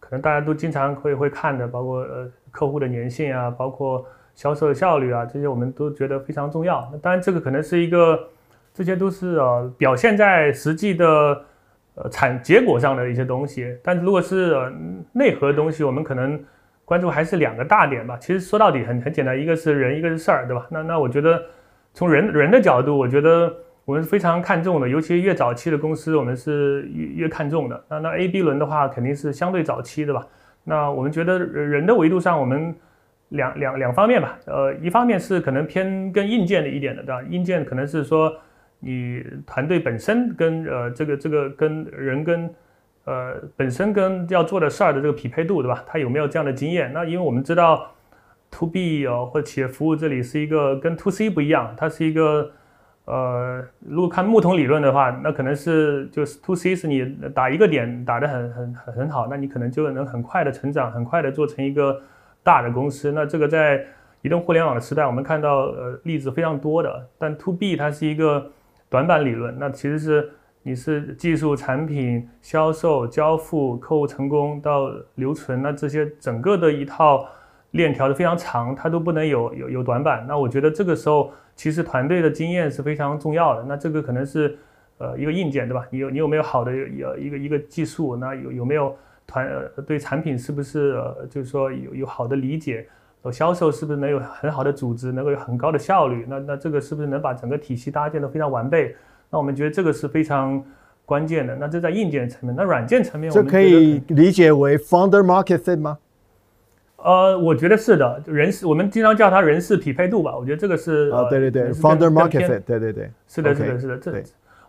可能大家都经常会会看的，包括呃客户的粘性啊，包括销售的效率啊，这些我们都觉得非常重要。那当然这个可能是一个，这些都是呃表现在实际的。产结果上的一些东西，但如果是内核的东西，我们可能关注还是两个大点吧。其实说到底很很简单，一个是人，一个是事儿，对吧？那那我觉得从人人的角度，我觉得我们是非常看重的，尤其越早期的公司，我们是越越看重的。那那 A、B 轮的话，肯定是相对早期，对吧？那我们觉得人的维度上，我们两两两方面吧。呃，一方面是可能偏更硬件的一点的，对吧？硬件可能是说。你团队本身跟呃这个这个跟人跟呃本身跟要做的事儿的这个匹配度，对吧？他有没有这样的经验？那因为我们知道，to B 哦或企业服务这里是一个跟 to C 不一样，它是一个呃，如果看木桶理论的话，那可能是就是 to C 是你打一个点打得很很很很好，那你可能就能很快的成长，很快的做成一个大的公司。那这个在移动互联网的时代，我们看到呃例子非常多的，但 to B 它是一个。短板理论，那其实是你是技术、产品、销售、交付、客户成功到留存，那这些整个的一套链条的非常长，它都不能有有有短板。那我觉得这个时候其实团队的经验是非常重要的。那这个可能是呃一个硬件，对吧？你有你有没有好的有一个一个技术？那有有没有团呃对产品是不是呃就是说有有好的理解？呃，销售是不是能有很好的组织，能够有很高的效率？那那这个是不是能把整个体系搭建的非常完备？那我们觉得这个是非常关键的。那这在硬件层面，那软件层面，这可以理解为 founder market fit 吗？呃，我觉得是的，人事我们经常叫它人事匹配度吧。我觉得这个是啊，对对对，founder market fit，对对对，是的，是的，是的，这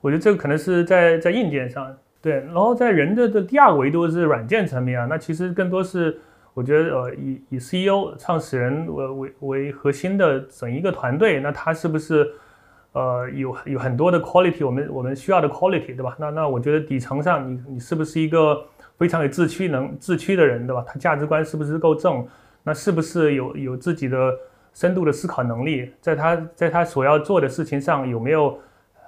我觉得这个可能是在在硬件上，对，然后在人的的第二个维度是软件层面啊，那其实更多是。我觉得呃，以以 CEO 创始人为为为核心的整一个团队，那他是不是呃有有很多的 quality，我们我们需要的 quality，对吧？那那我觉得底层上你你是不是一个非常有自驱能自驱的人，对吧？他价值观是不是够正？那是不是有有自己的深度的思考能力？在他在他所要做的事情上有没有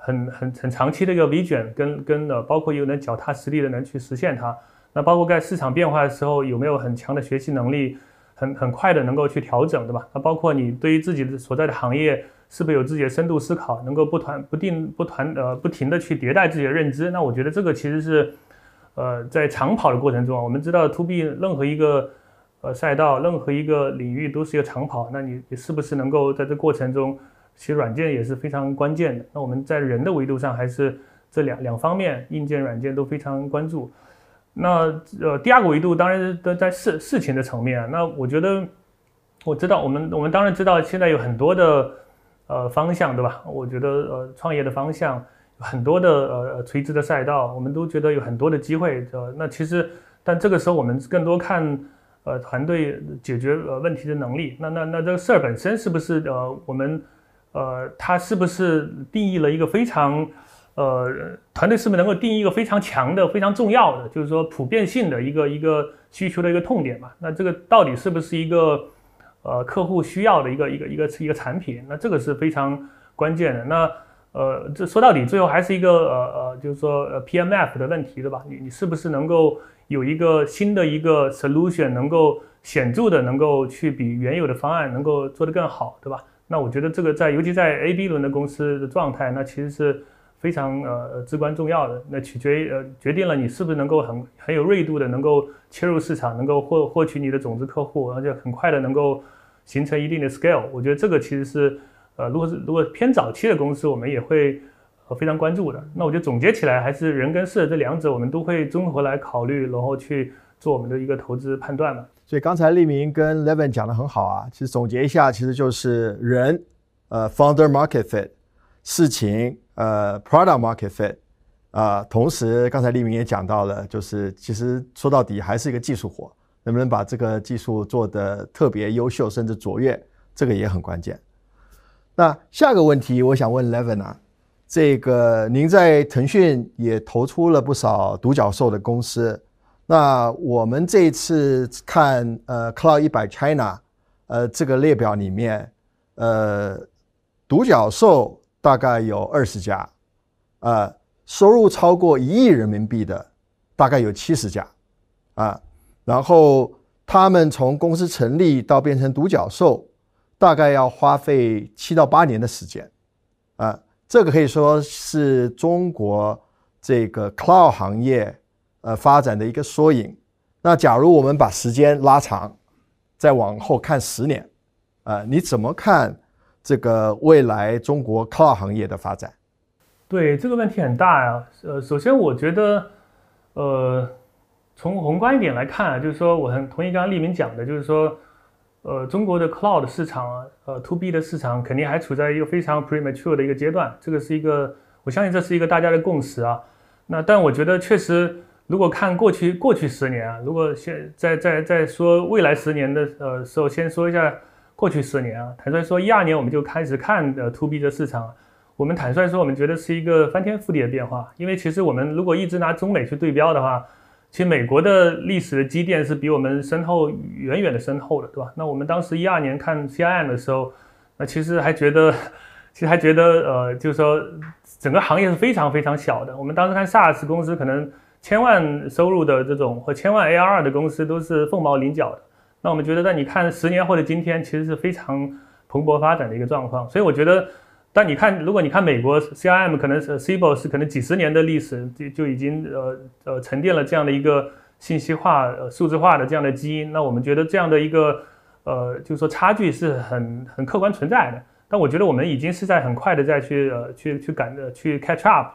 很很很长期的一个 vision，跟跟呃包括有能脚踏实地的能去实现它？那包括在市场变化的时候，有没有很强的学习能力，很很快的能够去调整，对吧？那包括你对于自己的所在的行业，是不是有自己的深度思考，能够不团不定不团呃不停的去迭代自己的认知？那我觉得这个其实是，呃，在长跑的过程中，我们知道 to B 任何一个呃赛道，任何一个领域都是一个长跑。那你你是不是能够在这过程中，其实软件也是非常关键的。那我们在人的维度上，还是这两两方面，硬件、软件都非常关注。那呃，第二个维度当然都在事事情的层面。那我觉得，我知道我们我们当然知道现在有很多的呃方向，对吧？我觉得呃创业的方向很多的呃垂直的赛道，我们都觉得有很多的机会。呃，那其实但这个时候我们更多看呃团队解决呃问题的能力。那那那这个事儿本身是不是呃我们呃它是不是定义了一个非常。呃，团队是不是能够定义一个非常强的、非常重要的，就是说普遍性的一个一个需求的一个痛点嘛？那这个到底是不是一个呃客户需要的一个一个一个一个产品？那这个是非常关键的。那呃，这说到底最后还是一个呃呃，就是说呃 PMF 的问题，对吧？你你是不是能够有一个新的一个 solution 能够显著的能够去比原有的方案能够做得更好，对吧？那我觉得这个在尤其在 A、B 轮的公司的状态，那其实是非常呃至关重要的。那取决于呃决定了你是不是能够很很有锐度的能够切入市场，能够获获取你的种子客户，而且很快的能够形成一定的 scale。我觉得这个其实是呃如果是如果偏早期的公司，我们也会呃非常关注的。那我觉得总结起来还是人跟事这两者我们都会综合来考虑，然后去做我们的一个投资判断嘛。所以刚才立明跟 Levin 讲的很好啊，其实总结一下，其实就是人，呃，founder market fit，事情，呃，product market fit，啊，同时刚才立明也讲到了，就是其实说到底还是一个技术活，能不能把这个技术做得特别优秀，甚至卓越，这个也很关键。那下个问题，我想问 Levin 啊，这个您在腾讯也投出了不少独角兽的公司。那我们这一次看呃 Cloud 一百 China，呃这个列表里面，呃独角兽大概有二十家，呃收入超过一亿人民币的大概有七十家，啊，然后他们从公司成立到变成独角兽，大概要花费七到八年的时间，啊，这个可以说是中国这个 Cloud 行业。呃，发展的一个缩影。那假如我们把时间拉长，再往后看十年，啊，你怎么看这个未来中国 Cloud 行业的发展？对这个问题很大呀。呃，首先我觉得，呃，从宏观一点来看啊，就是说我很同意刚刚立明讲的，就是说，呃，中国的 Cloud 市场，呃，To B 的市场肯定还处在一个非常 premature 的一个阶段。这个是一个，我相信这是一个大家的共识啊。那但我觉得确实。如果看过去过去十年啊，如果先在在在说未来十年的呃时候，先说一下过去十年啊。坦率说，一二年我们就开始看呃 to B 的市场，我们坦率说，我们觉得是一个翻天覆地的变化。因为其实我们如果一直拿中美去对标的话，其实美国的历史的积淀是比我们深厚远远的深厚的，对吧？那我们当时一二年看 CIM 的时候，那其实还觉得，其实还觉得呃，就是说整个行业是非常非常小的。我们当时看 SaaS 公司可能。千万收入的这种和千万 A R 的公司都是凤毛麟角的。那我们觉得，在你看十年后的今天，其实是非常蓬勃发展的一个状况。所以我觉得，但你看，如果你看美国 CRM，可能是 CIBO 是可能几十年的历史就就已经呃呃沉淀了这样的一个信息化、呃数字化的这样的基因。那我们觉得这样的一个呃就是说差距是很很客观存在的。但我觉得我们已经是在很快的再去呃去去赶着去 catch up。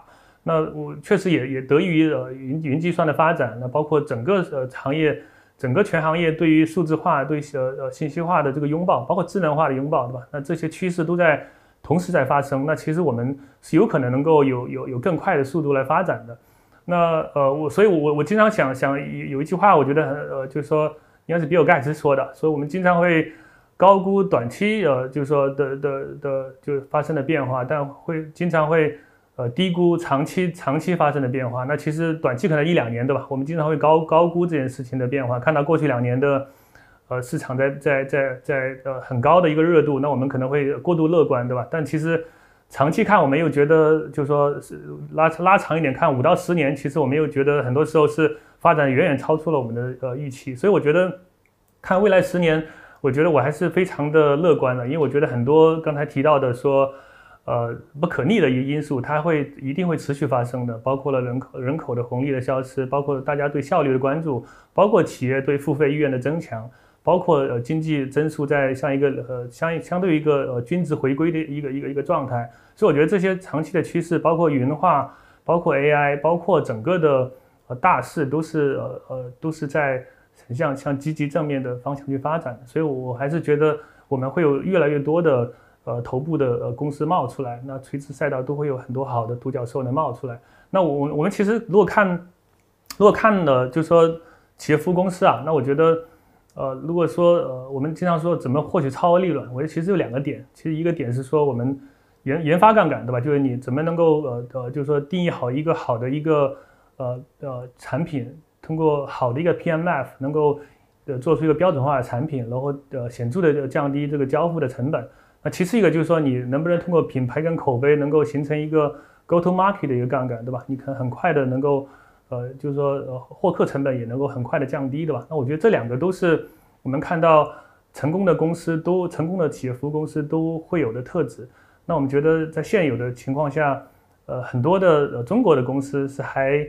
那我确实也也得益于呃云云计算的发展，那包括整个呃行业，整个全行业对于数字化、对呃呃信息化的这个拥抱，包括智能化的拥抱，对吧？那这些趋势都在同时在发生。那其实我们是有可能能够有有有更快的速度来发展的。那呃我所以，我我经常想想有有一句话，我觉得很呃就是说应该是比尔盖茨说的，所以我们经常会高估短期呃就是说的的的就发生的变化，但会经常会。呃，低估长期长期发生的变化，那其实短期可能一两年，对吧？我们经常会高高估这件事情的变化，看到过去两年的，呃，市场在在在在呃很高的一个热度，那我们可能会过度乐观，对吧？但其实长期看，我们又觉得，就是说是拉拉长一点看，五到十年，其实我们又觉得很多时候是发展远远超出了我们的呃预期，所以我觉得看未来十年，我觉得我还是非常的乐观的，因为我觉得很多刚才提到的说。呃，不可逆的一个因素，它会一定会持续发生的，包括了人口人口的红利的消失，包括大家对效率的关注，包括企业对付费意愿的增强，包括呃经济增速在像一个呃相相对于一个呃均值回归的一个一个一个状态。所以我觉得这些长期的趋势，包括云化，包括 AI，包括整个的呃大势，都是呃呃都是在向向积极正面的方向去发展。所以我还是觉得我们会有越来越多的。呃，头部的呃公司冒出来，那垂直赛道都会有很多好的独角兽能冒出来。那我我们其实如果看，如果看了就是说企业服务公司啊，那我觉得，呃，如果说呃我们经常说怎么获取超额利润，我觉得其实有两个点。其实一个点是说我们研研发杠杆，对吧？就是你怎么能够呃呃，就是说定义好一个好的一个呃呃产品，通过好的一个 PMF 能够呃做出一个标准化的产品，然后呃显著的降低这个交付的成本。那其次一个就是说，你能不能通过品牌跟口碑，能够形成一个 go to market 的一个杠杆，对吧？你可能很快的能够呃，就是说呃获客成本也能够很快的降低，对吧？那我觉得这两个都是我们看到成功的公司都成功的企业服务公司都会有的特质。那我们觉得在现有的情况下，呃，很多的呃中国的公司是还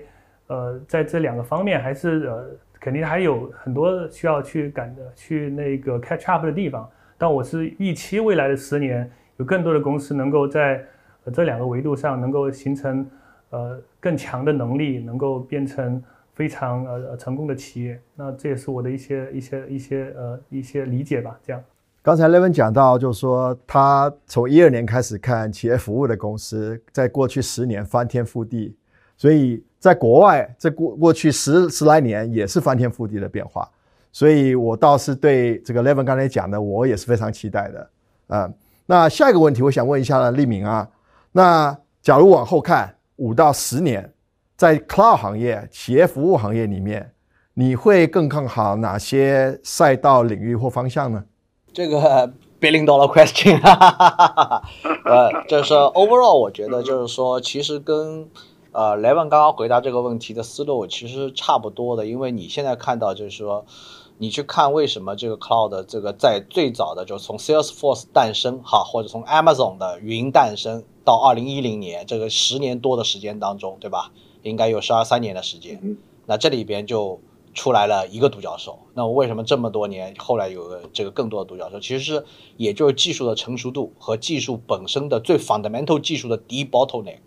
呃在这两个方面还是呃肯定还有很多需要去赶的去那个 catch up 的地方。但我是预期未来的十年有更多的公司能够在这两个维度上能够形成。呃，更强的能力能够变成非常呃成功的企业，那这也是我的一些一些一些呃一些理解吧。这样，刚才 Levin 讲到，就是说他从一二年开始看企业服务的公司，在过去十年翻天覆地，所以在国外，在过过去十十来年也是翻天覆地的变化，所以我倒是对这个 Levin 刚才讲的，我也是非常期待的。啊，那下一个问题，我想问一下立明啊，那假如往后看。五到十年，在 cloud 行业、企业服务行业里面，你会更看好哪些赛道、领域或方向呢？这个 billion dollar question，呃，就是 overall，我觉得就是说，其实跟呃雷文刚刚回答这个问题的思路其实差不多的，因为你现在看到就是说。你去看为什么这个 cloud 这个在最早的就从 Salesforce 诞生哈，或者从 Amazon 的云诞生到二零一零年这个十年多的时间当中，对吧？应该有十二三年的时间。那这里边就出来了一个独角兽。那为什么这么多年后来有个这个更多的独角兽？其实是也就是技术的成熟度和技术本身的最 fundamental 技术的 debottleneck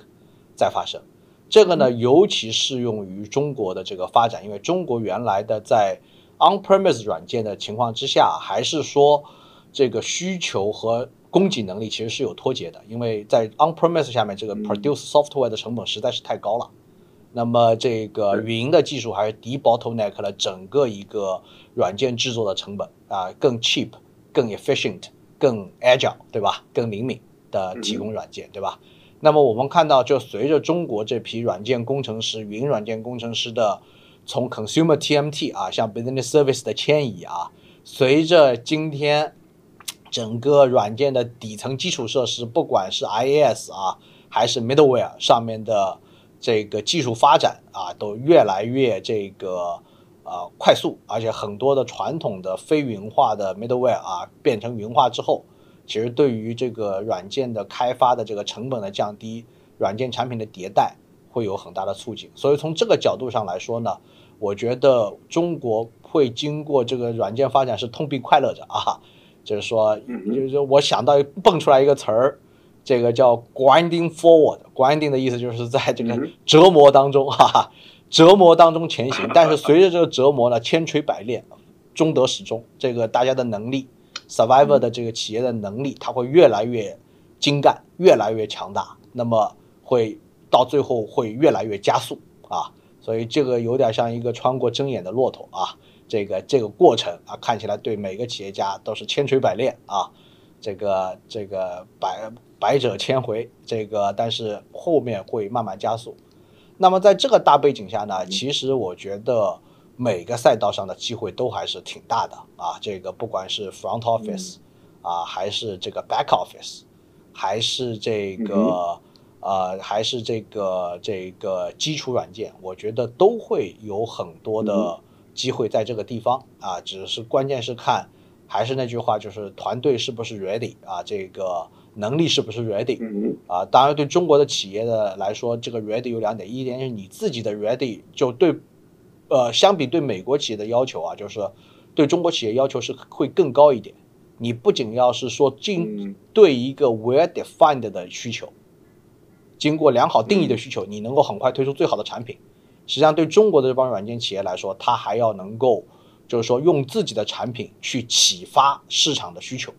在发生。这个呢，尤其适用于中国的这个发展，因为中国原来的在 On-premise 软件的情况之下，还是说这个需求和供给能力其实是有脱节的，因为在 On-premise 下面，这个 produce software 的成本实在是太高了。那么这个云的技术还是 debottleneck 了整个一个软件制作的成本啊，更 cheap、更 efficient、更 agile，对吧？更灵敏的提供软件，对吧？那么我们看到，就随着中国这批软件工程师、云软件工程师的从 consumer TMT 啊，向 business service 的迁移啊，随着今天整个软件的底层基础设施，不管是 IaaS 啊，还是 middleware 上面的这个技术发展啊，都越来越这个呃快速，而且很多的传统的非云化的 middleware 啊，变成云化之后，其实对于这个软件的开发的这个成本的降低，软件产品的迭代。会有很大的促进，所以从这个角度上来说呢，我觉得中国会经过这个软件发展是痛并快乐着啊，就是说，就是我想到蹦出来一个词儿，这个叫 grinding forward，grinding 的意思就是在这个折磨当中，哈哈，折磨当中前行，但是随着这个折磨呢，千锤百炼，终得始终，这个大家的能力，survivor 的这个企业的能力，它会越来越精干，越来越强大，那么会。到最后会越来越加速啊，所以这个有点像一个穿过针眼的骆驼啊，这个这个过程啊，看起来对每个企业家都是千锤百炼啊，这个这个百百折千回，这个但是后面会慢慢加速。那么在这个大背景下呢，其实我觉得每个赛道上的机会都还是挺大的啊，这个不管是 front office 啊，还是这个 back office，还是这个。呃，还是这个这个基础软件，我觉得都会有很多的机会在这个地方啊。只是关键是看，还是那句话，就是团队是不是 ready 啊，这个能力是不是 ready 啊。当然，对中国的企业的来说，这个 ready 有两点，一点是你自己的 ready，就对，呃，相比对美国企业的要求啊，就是对中国企业要求是会更高一点。你不仅要是说进对一个 well defined 的需求。经过良好定义的需求，你能够很快推出最好的产品。实际上，对中国的这帮软件企业来说，它还要能够，就是说用自己的产品去启发市场的需求。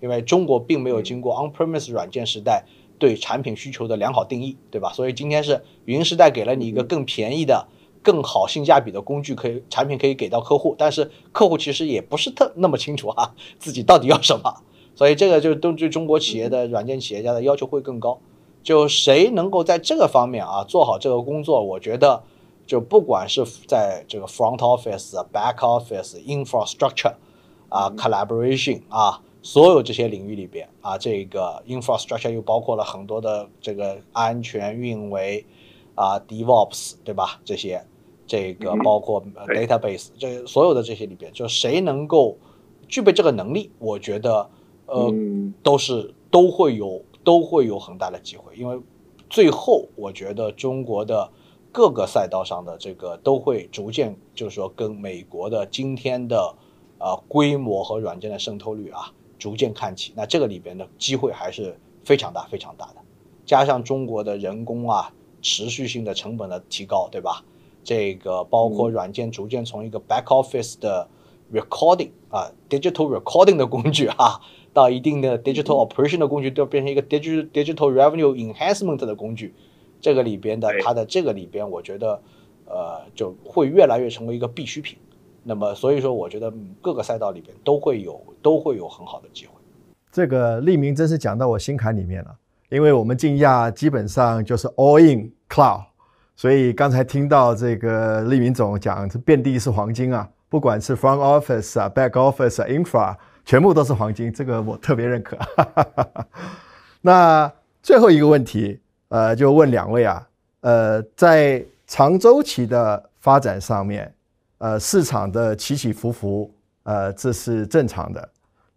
因为中国并没有经过 on-premise 软件时代对产品需求的良好定义，对吧？所以今天是云时代给了你一个更便宜的、更好性价比的工具，可以产品可以给到客户，但是客户其实也不是特那么清楚啊，自己到底要什么。所以这个就都对中国企业的软件企业家的要求会更高。就谁能够在这个方面啊做好这个工作，我觉得就不管是在这个 front office、back office、infrastructure 啊、collaboration 啊，所有这些领域里边啊，这个 infrastructure 又包括了很多的这个安全运维啊，DevOps 对吧？这些，这个包括 database 这所有的这些里边，就谁能够具备这个能力，我觉得呃都是都会有都会有很大的机会，因为最后我觉得中国的各个赛道上的这个都会逐渐就是说跟美国的今天的呃规模和软件的渗透率啊逐渐看齐，那这个里边的机会还是非常大非常大的。加上中国的人工啊，持续性的成本的提高，对吧？这个包括软件逐渐从一个 back office 的 recording 啊，digital recording 的工具啊，到一定的 digital operation 的工具，都变成一个 digital digital revenue enhancement 的工具。这个里边的它的这个里边，我觉得呃就会越来越成为一个必需品。那么所以说，我觉得各个赛道里边都会有都会有很好的机会。这个利明真是讲到我心坎里面了。因为我们竞亚基本上就是 all in cloud，所以刚才听到这个利明总讲，这遍地是黄金啊，不管是 front office 啊、back office 啊、infra，全部都是黄金，这个我特别认可。那最后一个问题，呃，就问两位啊，呃，在长周期的发展上面，呃，市场的起起伏伏，呃，这是正常的，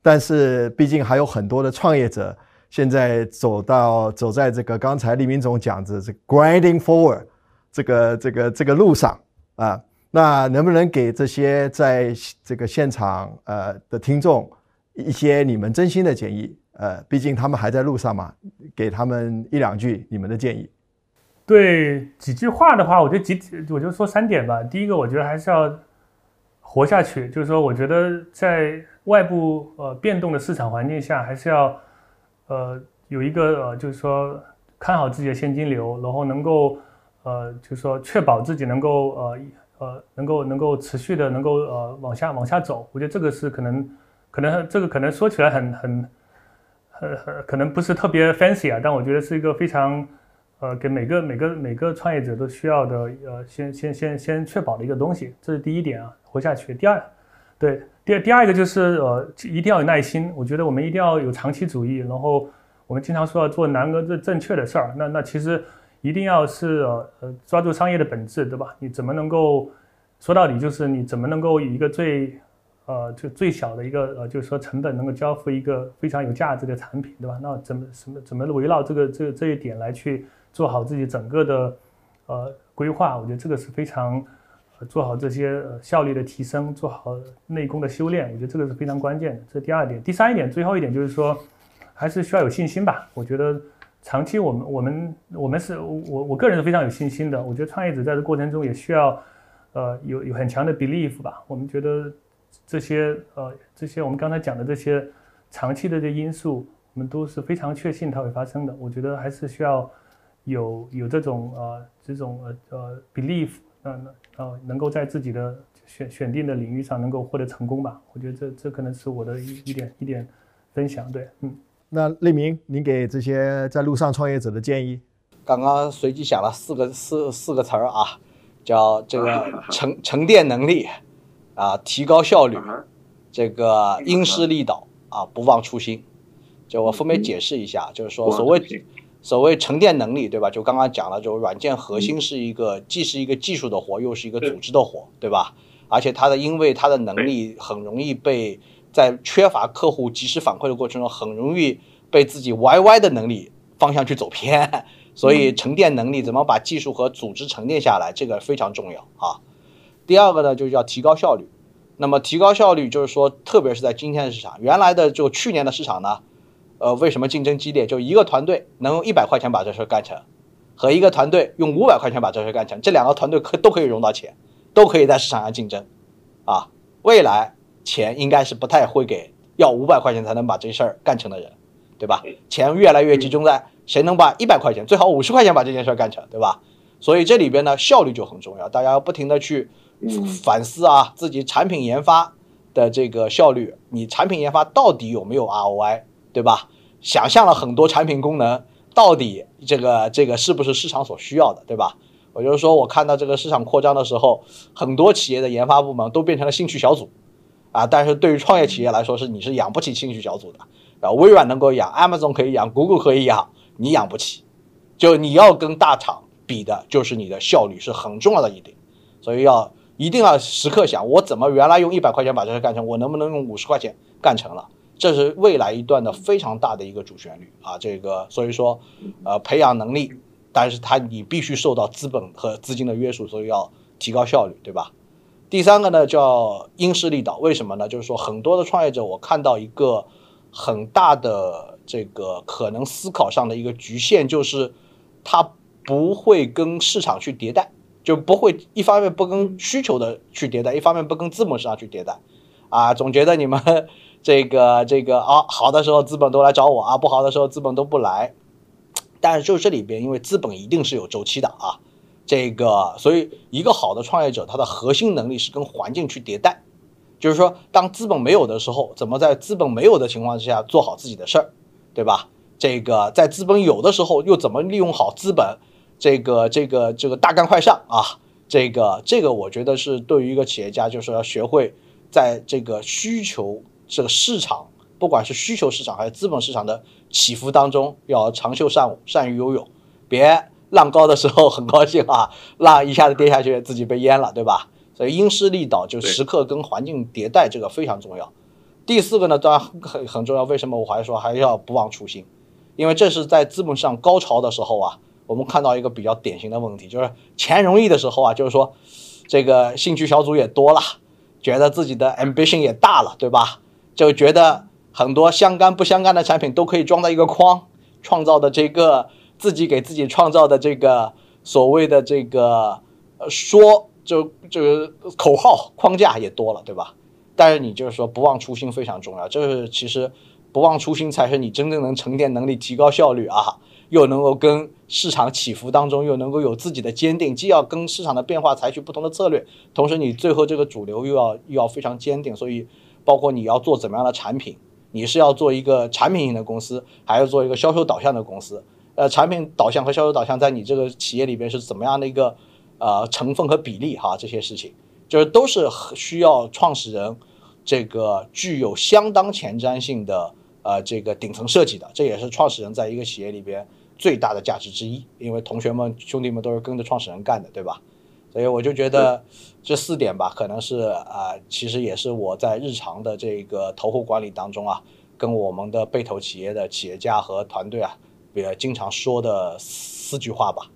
但是毕竟还有很多的创业者。现在走到走在这个刚才李明总讲的这 grinding forward 这个这个这个路上啊，那能不能给这些在这个现场呃的听众一些你们真心的建议？呃，毕竟他们还在路上嘛，给他们一两句你们的建议。对几句话的话，我就几我就说三点吧。第一个，我觉得还是要活下去，就是说，我觉得在外部呃变动的市场环境下，还是要。呃，有一个呃，就是说看好自己的现金流，然后能够呃，就是说确保自己能够呃呃，能够能够持续的能够呃往下往下走。我觉得这个是可能可能这个可能说起来很很很很可能不是特别 fancy 啊，但我觉得是一个非常呃给每个每个每个创业者都需要的呃先先先先确保的一个东西。这是第一点啊，活下去。第二，对。第二第二个就是呃，一定要有耐心。我觉得我们一定要有长期主义。然后我们经常说要做难个正正确的事儿。那那其实一定要是呃呃抓住商业的本质，对吧？你怎么能够说到底就是你怎么能够以一个最呃就最小的一个呃就是说成本能够交付一个非常有价值的产品，对吧？那怎么什么怎么围绕这个这这一点来去做好自己整个的呃规划？我觉得这个是非常。呃做好这些效率的提升，做好内功的修炼，我觉得这个是非常关键的。这第二点，第三一点，最后一点就是说，还是需要有信心吧。我觉得长期我们我们我们是我我个人是非常有信心的。我觉得创业者在这过程中也需要呃有有很强的 belief 吧。我们觉得这些呃这些我们刚才讲的这些长期的这因素，我们都是非常确信它会发生的。我觉得还是需要有有这种呃这种呃呃 belief。那那，呃，能够在自己的选选定的领域上能够获得成功吧？我觉得这这可能是我的一一点一点分享。对，嗯，那立明，您给这些在路上创业者的建议？刚刚随机想了四个四四个词儿啊，叫这个沉沉淀能力啊，提高效率，这个因势利导啊，不忘初心。就我分别解释一下，就是说所谓。所谓沉淀能力，对吧？就刚刚讲了，就软件核心是一个既是一个技术的活，又是一个组织的活，对吧？而且它的因为它的能力很容易被在缺乏客户及时反馈的过程中，很容易被自己 YY 的能力方向去走偏。所以沉淀能力怎么把技术和组织沉淀下来，这个非常重要啊。第二个呢，就是要提高效率。那么提高效率，就是说，特别是在今天的市场，原来的就去年的市场呢？呃，为什么竞争激烈？就一个团队能用一百块钱把这事干成，和一个团队用五百块钱把这事干成，这两个团队可都可以融到钱，都可以在市场上竞争，啊，未来钱应该是不太会给要五百块钱才能把这事儿干成的人，对吧？钱越来越集中在谁能把一百块钱，最好五十块钱把这件事干成，对吧？所以这里边呢，效率就很重要，大家要不停的去反思啊，自己产品研发的这个效率，你产品研发到底有没有 ROI？对吧？想象了很多产品功能，到底这个这个是不是市场所需要的？对吧？我就是说我看到这个市场扩张的时候，很多企业的研发部门都变成了兴趣小组，啊，但是对于创业企业来说，是你是养不起兴趣小组的。然后微软能够养，Amazon 可以养，Google 可以养，你养不起。就你要跟大厂比的就是你的效率是很重要的一点，所以要一定要时刻想，我怎么原来用一百块钱把这事干成，我能不能用五十块钱干成了？这是未来一段的非常大的一个主旋律啊！这个所以说，呃，培养能力，但是它你必须受到资本和资金的约束，所以要提高效率，对吧？第三个呢叫因势利导，为什么呢？就是说很多的创业者，我看到一个很大的这个可能思考上的一个局限，就是他不会跟市场去迭代，就不会一方面不跟需求的去迭代，一方面不跟资本市场去迭代，啊，总觉得你们。这个这个啊，好的时候资本都来找我啊，不好的时候资本都不来。但是就这里边，因为资本一定是有周期的啊，这个所以一个好的创业者，他的核心能力是跟环境去迭代，就是说当资本没有的时候，怎么在资本没有的情况之下做好自己的事儿，对吧？这个在资本有的时候又怎么利用好资本，这个这个这个大干快上啊，这个这个我觉得是对于一个企业家，就是要学会在这个需求。这个市场，不管是需求市场还是资本市场的起伏当中，要长袖善舞，善于游泳，别浪高的时候很高兴啊，浪一下子跌下去，自己被淹了，对吧？所以因势利导，就时刻跟环境迭代，这个非常重要。第四个呢，当然很很重要。为什么我还说还要不忘初心？因为这是在资本市场高潮的时候啊，我们看到一个比较典型的问题，就是钱容易的时候啊，就是说这个兴趣小组也多了，觉得自己的 ambition 也大了，对吧？就觉得很多相干不相干的产品都可以装在一个框，创造的这个自己给自己创造的这个所谓的这个呃说就就是口号框架也多了，对吧？但是你就是说不忘初心非常重要，就是其实不忘初心才是你真正能沉淀能力、提高效率啊，又能够跟市场起伏当中又能够有自己的坚定，既要跟市场的变化采取不同的策略，同时你最后这个主流又要又要非常坚定，所以。包括你要做怎么样的产品，你是要做一个产品型的公司，还要做一个销售导向的公司？呃，产品导向和销售导向在你这个企业里边是怎么样的一个呃成分和比例？哈，这些事情就是都是需要创始人这个具有相当前瞻性的呃这个顶层设计的，这也是创始人在一个企业里边最大的价值之一。因为同学们兄弟们都是跟着创始人干的，对吧？所以我就觉得这四点吧，可能是啊，其实也是我在日常的这个投后管理当中啊，跟我们的被投企业的企业家和团队啊，也经常说的四句话吧。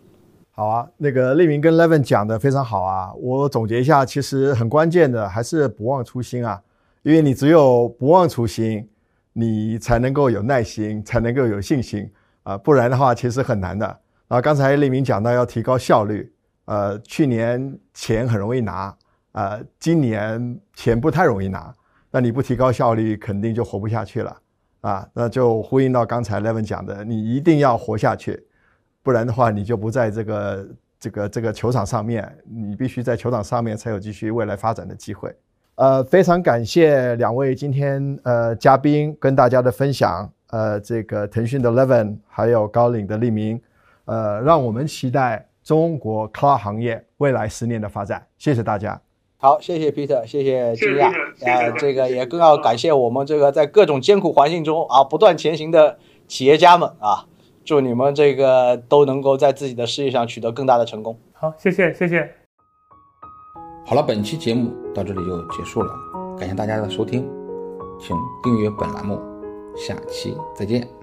好啊，那个立明跟 Levin 讲的非常好啊，我总结一下，其实很关键的还是不忘初心啊，因为你只有不忘初心，你才能够有耐心，才能够有信心啊，不然的话其实很难的。啊，刚才立明讲到要提高效率。呃，去年钱很容易拿，呃，今年钱不太容易拿，那你不提高效率，肯定就活不下去了啊！那就呼应到刚才 Levin 讲的，你一定要活下去，不然的话，你就不在这个这个这个球场上面，你必须在球场上面才有继续未来发展的机会。呃，非常感谢两位今天呃嘉宾跟大家的分享，呃，这个腾讯的 Levin 还有高瓴的利明，呃，让我们期待。中国 cloud 行业未来十年的发展，谢谢大家。好，谢谢 Peter，谢谢金亚。呃，这个也更要感谢我们这个在各种艰苦环境中啊不断前行的企业家们啊！祝你们这个都能够在自己的事业上取得更大的成功。好，谢谢，谢谢。好了，本期节目到这里就结束了，感谢大家的收听，请订阅本栏目，下期再见。